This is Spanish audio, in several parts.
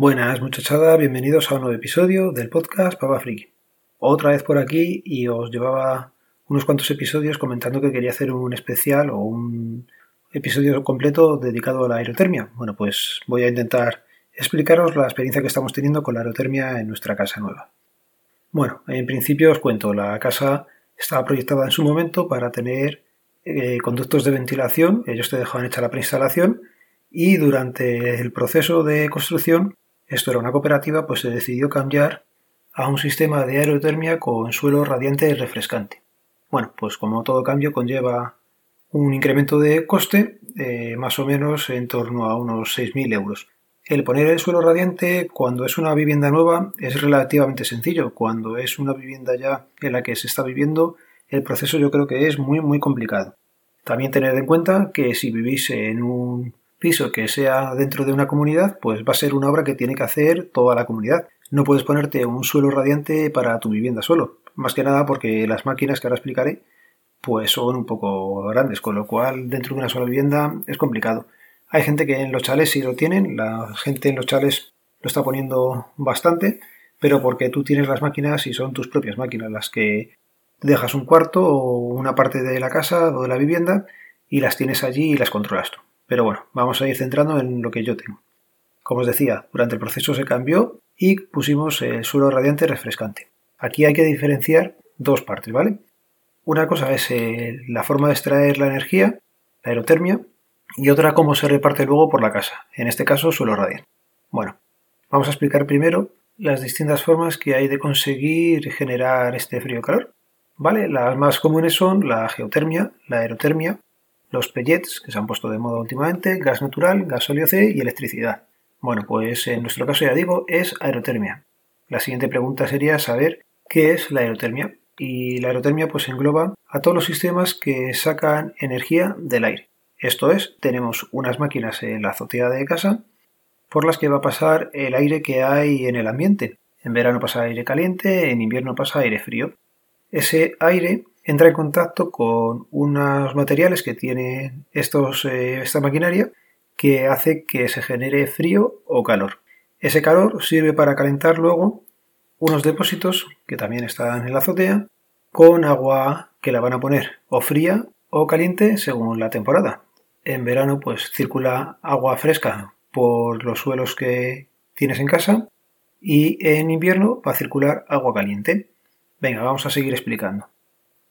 Buenas muchachada, bienvenidos a un nuevo episodio del podcast Papa Friki. Otra vez por aquí y os llevaba unos cuantos episodios comentando que quería hacer un especial o un episodio completo dedicado a la aerotermia. Bueno, pues voy a intentar explicaros la experiencia que estamos teniendo con la aerotermia en nuestra casa nueva. Bueno, en principio os cuento, la casa estaba proyectada en su momento para tener eh, conductos de ventilación, ellos te dejaban hecha la preinstalación y durante el proceso de construcción esto era una cooperativa, pues se decidió cambiar a un sistema de aerotermia con suelo radiante y refrescante. Bueno, pues como todo cambio conlleva un incremento de coste eh, más o menos en torno a unos 6.000 euros. El poner el suelo radiante cuando es una vivienda nueva es relativamente sencillo. Cuando es una vivienda ya en la que se está viviendo, el proceso yo creo que es muy muy complicado. También tened en cuenta que si vivís en un piso que sea dentro de una comunidad, pues va a ser una obra que tiene que hacer toda la comunidad. No puedes ponerte un suelo radiante para tu vivienda solo. Más que nada porque las máquinas que ahora explicaré pues son un poco grandes, con lo cual dentro de una sola vivienda es complicado. Hay gente que en los chales sí lo tienen, la gente en los chales lo está poniendo bastante, pero porque tú tienes las máquinas y son tus propias máquinas las que dejas un cuarto o una parte de la casa o de la vivienda y las tienes allí y las controlas tú. Pero bueno, vamos a ir centrando en lo que yo tengo. Como os decía, durante el proceso se cambió y pusimos el suelo radiante refrescante. Aquí hay que diferenciar dos partes, ¿vale? Una cosa es eh, la forma de extraer la energía, la aerotermia, y otra cómo se reparte luego por la casa, en este caso suelo radiante. Bueno, vamos a explicar primero las distintas formas que hay de conseguir generar este frío-calor. ¿Vale? Las más comunes son la geotermia, la aerotermia los pellets, que se han puesto de moda últimamente, gas natural, gasóleo C y electricidad. Bueno, pues en nuestro caso ya digo, es aerotermia. La siguiente pregunta sería saber qué es la aerotermia. Y la aerotermia pues engloba a todos los sistemas que sacan energía del aire. Esto es, tenemos unas máquinas en la azotea de casa por las que va a pasar el aire que hay en el ambiente. En verano pasa aire caliente, en invierno pasa aire frío. Ese aire entra en contacto con unos materiales que tiene estos, eh, esta maquinaria que hace que se genere frío o calor. Ese calor sirve para calentar luego unos depósitos que también están en la azotea con agua que la van a poner o fría o caliente según la temporada. En verano pues circula agua fresca por los suelos que tienes en casa y en invierno va a circular agua caliente. Venga, vamos a seguir explicando.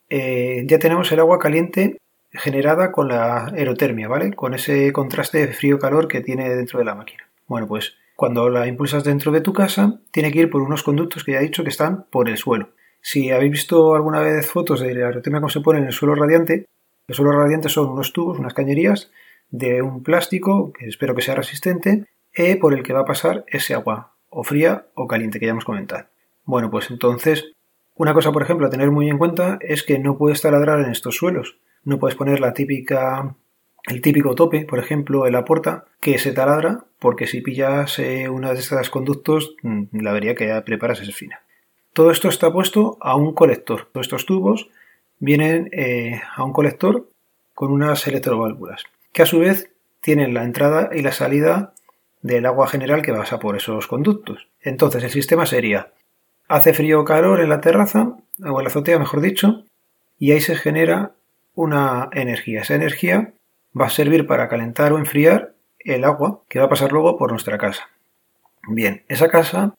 Eh, ya tenemos el agua caliente generada con la aerotermia, ¿vale? Con ese contraste de frío-calor que tiene dentro de la máquina. Bueno, pues cuando la impulsas dentro de tu casa, tiene que ir por unos conductos que ya he dicho que están por el suelo. Si habéis visto alguna vez fotos de la aerotermia como se pone en el suelo radiante, el suelo radiante son unos tubos, unas cañerías de un plástico, que espero que sea resistente, e por el que va a pasar ese agua, o fría o caliente, que ya hemos comentado. Bueno, pues entonces una cosa, por ejemplo, a tener muy en cuenta es que no puedes taladrar en estos suelos. No puedes poner la típica, el típico tope, por ejemplo, en la puerta, que se taladra, porque si pillas eh, una de estas conductos, mm, la vería que preparas es fina. Todo esto está puesto a un colector. Todos estos tubos vienen eh, a un colector con unas electroválvulas, que a su vez tienen la entrada y la salida del agua general que pasa por esos conductos. Entonces el sistema sería hace frío o calor en la terraza, o en la azotea mejor dicho, y ahí se genera una energía. Esa energía va a servir para calentar o enfriar el agua que va a pasar luego por nuestra casa. Bien, esa casa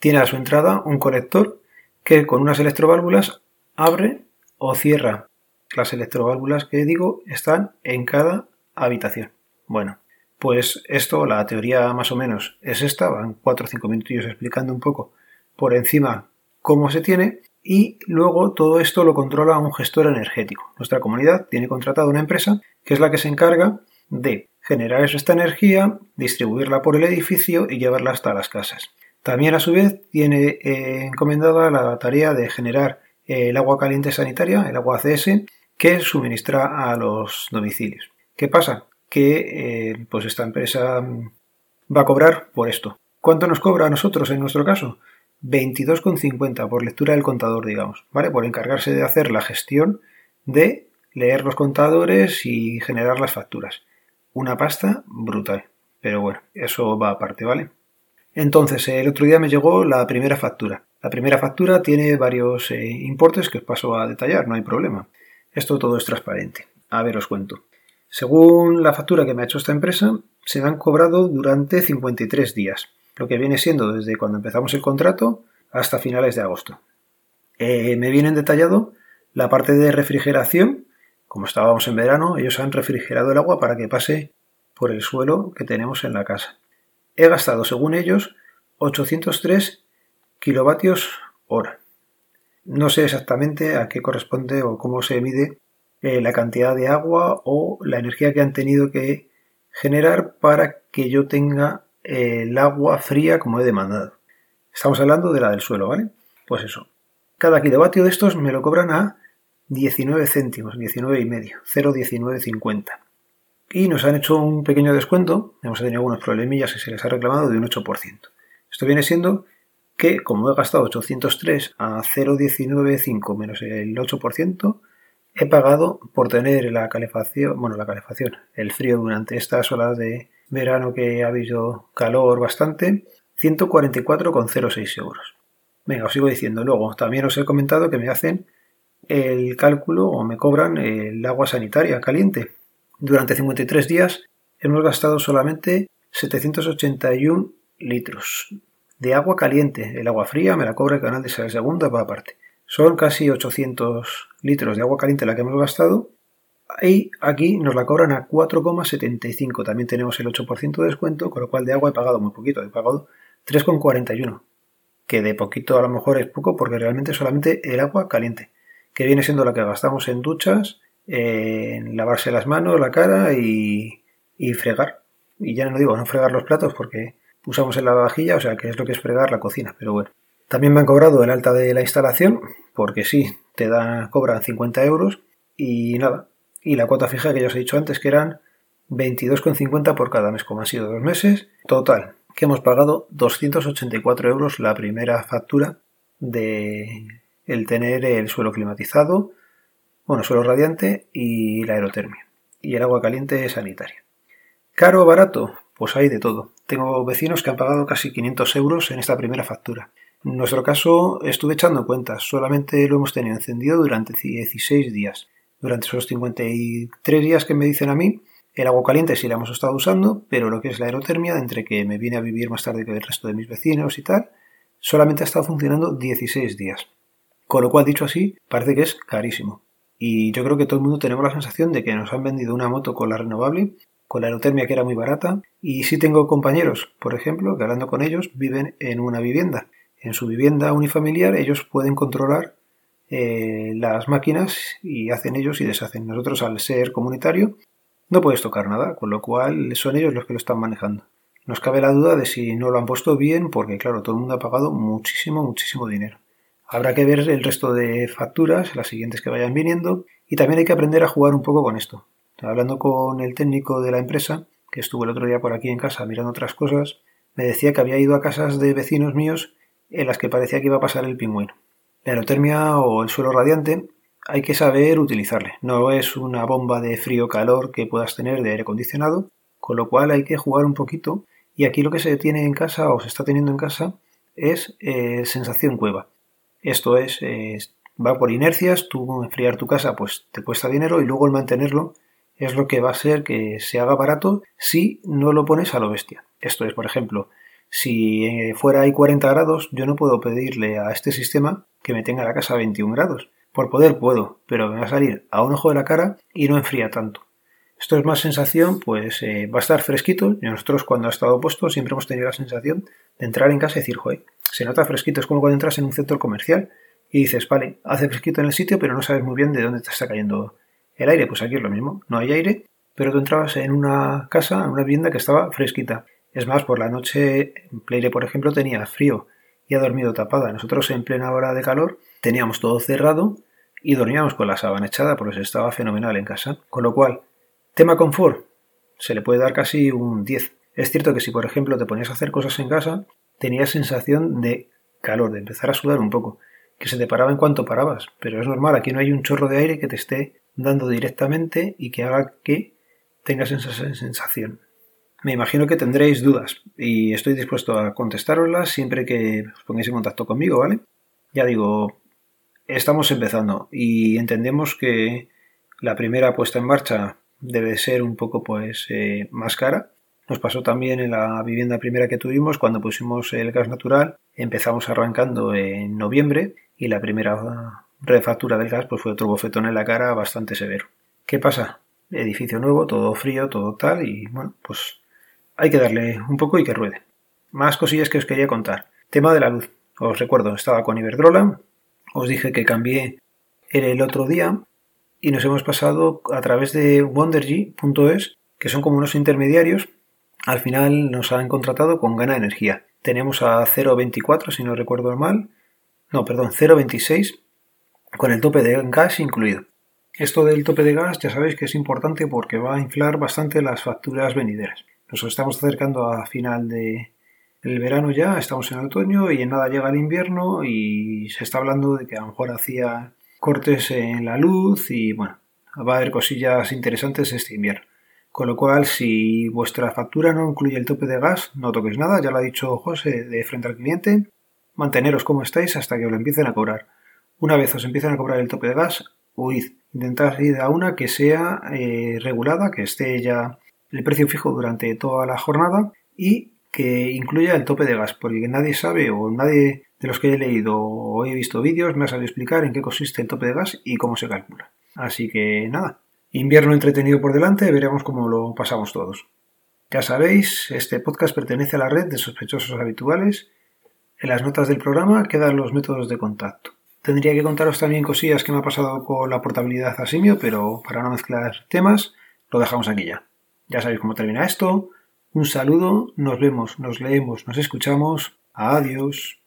tiene a su entrada un conector que con unas electroválvulas abre o cierra. Las electroválvulas que digo están en cada habitación. Bueno, pues esto, la teoría más o menos es esta, van 4 o 5 minutos explicando un poco por encima cómo se tiene y luego todo esto lo controla un gestor energético. Nuestra comunidad tiene contratada una empresa que es la que se encarga de generar esta energía, distribuirla por el edificio y llevarla hasta las casas. También a su vez tiene eh, encomendada la tarea de generar el agua caliente sanitaria, el agua ACS, que suministra a los domicilios. ¿Qué pasa? Que eh, pues esta empresa va a cobrar por esto. ¿Cuánto nos cobra a nosotros en nuestro caso? 22,50 por lectura del contador, digamos, ¿vale? Por encargarse de hacer la gestión de leer los contadores y generar las facturas. Una pasta brutal. Pero bueno, eso va aparte, ¿vale? Entonces, el otro día me llegó la primera factura. La primera factura tiene varios eh, importes que os paso a detallar, no hay problema. Esto todo es transparente. A ver, os cuento. Según la factura que me ha hecho esta empresa, se me han cobrado durante 53 días, lo que viene siendo desde cuando empezamos el contrato hasta finales de agosto. Eh, me vienen detallado la parte de refrigeración. Como estábamos en verano, ellos han refrigerado el agua para que pase por el suelo que tenemos en la casa. He gastado, según ellos, 803 kilovatios hora. No sé exactamente a qué corresponde o cómo se mide eh, la cantidad de agua o la energía que han tenido que generar para que yo tenga el agua fría como he demandado. Estamos hablando de la del suelo, ¿vale? Pues eso. Cada kilovatio de estos me lo cobran a 19 céntimos, 19 y medio, 0,1950. Y nos han hecho un pequeño descuento, hemos tenido algunos problemillas y se les ha reclamado de un 8%. Esto viene siendo que, como he gastado 803 a 0,195 menos el 8%, he pagado por tener la calefacción, bueno, la calefacción, el frío durante estas horas de verano que ha habido calor bastante, 144,06 euros. Venga, os sigo diciendo. Luego, también os he comentado que me hacen el cálculo o me cobran el agua sanitaria caliente. Durante 53 días hemos gastado solamente 781 litros de agua caliente. El agua fría me la cobra el canal de Segunda, va aparte. Son casi 800 litros de agua caliente la que hemos gastado. Y aquí nos la cobran a 4,75. También tenemos el 8% de descuento, con lo cual de agua he pagado muy poquito. He pagado 3,41. Que de poquito a lo mejor es poco porque realmente solamente el agua caliente. Que viene siendo la que gastamos en duchas, en lavarse las manos, la cara y, y fregar. Y ya no digo no fregar los platos porque usamos en la vajilla, o sea que es lo que es fregar la cocina. Pero bueno. También me han cobrado el alta de la instalación, porque sí, te dan, cobran 50 euros y nada. Y la cuota fija que ya os he dicho antes, que eran 22,50 por cada mes, como han sido dos meses. Total, que hemos pagado 284 euros la primera factura de el tener el suelo climatizado, bueno, suelo radiante y la aerotermia. Y el agua caliente sanitaria. ¿Caro o barato? Pues hay de todo. Tengo vecinos que han pagado casi 500 euros en esta primera factura. En nuestro caso, estuve echando cuentas, solamente lo hemos tenido encendido durante 16 días. Durante esos 53 días que me dicen a mí, el agua caliente sí la hemos estado usando, pero lo que es la aerotermia, entre que me viene a vivir más tarde que el resto de mis vecinos y tal, solamente ha estado funcionando 16 días. Con lo cual, dicho así, parece que es carísimo. Y yo creo que todo el mundo tenemos la sensación de que nos han vendido una moto con la renovable, con la aerotermia que era muy barata, y sí tengo compañeros, por ejemplo, que hablando con ellos, viven en una vivienda en su vivienda unifamiliar ellos pueden controlar eh, las máquinas y hacen ellos y deshacen. Nosotros al ser comunitario no puedes tocar nada, con lo cual son ellos los que lo están manejando. Nos cabe la duda de si no lo han puesto bien porque claro, todo el mundo ha pagado muchísimo, muchísimo dinero. Habrá que ver el resto de facturas, las siguientes que vayan viniendo, y también hay que aprender a jugar un poco con esto. Hablando con el técnico de la empresa, que estuvo el otro día por aquí en casa mirando otras cosas, me decía que había ido a casas de vecinos míos en las que parecía que iba a pasar el pingüino. La aerotermia o el suelo radiante hay que saber utilizarle. No es una bomba de frío-calor que puedas tener de aire acondicionado, con lo cual hay que jugar un poquito. Y aquí lo que se tiene en casa o se está teniendo en casa es eh, sensación cueva. Esto es, va por inercias, tú enfriar tu casa pues te cuesta dinero y luego el mantenerlo es lo que va a ser que se haga barato si no lo pones a lo bestia. Esto es, por ejemplo, si eh, fuera hay 40 grados, yo no puedo pedirle a este sistema que me tenga la casa a 21 grados. Por poder puedo, pero me va a salir a un ojo de la cara y no enfría tanto. Esto es más sensación, pues eh, va a estar fresquito. Y nosotros cuando ha estado puesto siempre hemos tenido la sensación de entrar en casa y decir, joder, se nota fresquito. Es como cuando entras en un centro comercial y dices, vale, hace fresquito en el sitio, pero no sabes muy bien de dónde te está cayendo el aire. Pues aquí es lo mismo, no hay aire, pero tú entrabas en una casa, en una vivienda que estaba fresquita. Es más, por la noche, Pleire, por ejemplo, tenía frío y ha dormido tapada. Nosotros en plena hora de calor teníamos todo cerrado y dormíamos con la sábana echada porque se estaba fenomenal en casa. Con lo cual, tema confort, se le puede dar casi un 10. Es cierto que si, por ejemplo, te ponías a hacer cosas en casa, tenías sensación de calor, de empezar a sudar un poco, que se te paraba en cuanto parabas. Pero es normal, aquí no hay un chorro de aire que te esté dando directamente y que haga que tengas esa sensación. Me imagino que tendréis dudas y estoy dispuesto a contestaroslas siempre que os pongáis en contacto conmigo, ¿vale? Ya digo, estamos empezando y entendemos que la primera puesta en marcha debe ser un poco pues eh, más cara. Nos pasó también en la vivienda primera que tuvimos cuando pusimos el gas natural. Empezamos arrancando en noviembre y la primera refactura del gas pues fue otro bofetón en la cara bastante severo. ¿Qué pasa? Edificio nuevo, todo frío, todo tal y bueno, pues hay que darle un poco y que ruede. Más cosillas que os quería contar. Tema de la luz. Os recuerdo, estaba con Iberdrola, os dije que cambié el otro día y nos hemos pasado a través de wondergy.es, que son como unos intermediarios. Al final nos han contratado con Gana Energía. Tenemos a 0.24, si no recuerdo mal. No, perdón, 0.26 con el tope de gas incluido. Esto del tope de gas ya sabéis que es importante porque va a inflar bastante las facturas venideras. Nos estamos acercando a final de, el verano ya, estamos en otoño y en nada llega el invierno y se está hablando de que a lo mejor hacía cortes en la luz y bueno, va a haber cosillas interesantes este invierno. Con lo cual, si vuestra factura no incluye el tope de gas, no toquéis nada, ya lo ha dicho José de frente al cliente, manteneros como estáis hasta que os lo empiecen a cobrar. Una vez os empiecen a cobrar el tope de gas, huid, intentad ir a una que sea eh, regulada, que esté ya el precio fijo durante toda la jornada y que incluya el tope de gas, porque nadie sabe o nadie de los que he leído o he visto vídeos me ha sabido explicar en qué consiste el tope de gas y cómo se calcula. Así que nada, invierno entretenido por delante, veremos cómo lo pasamos todos. Ya sabéis, este podcast pertenece a la red de sospechosos habituales. En las notas del programa quedan los métodos de contacto. Tendría que contaros también cosillas que me ha pasado con la portabilidad a Simio, pero para no mezclar temas, lo dejamos aquí ya. Ya sabéis cómo termina esto. Un saludo, nos vemos, nos leemos, nos escuchamos. Adiós.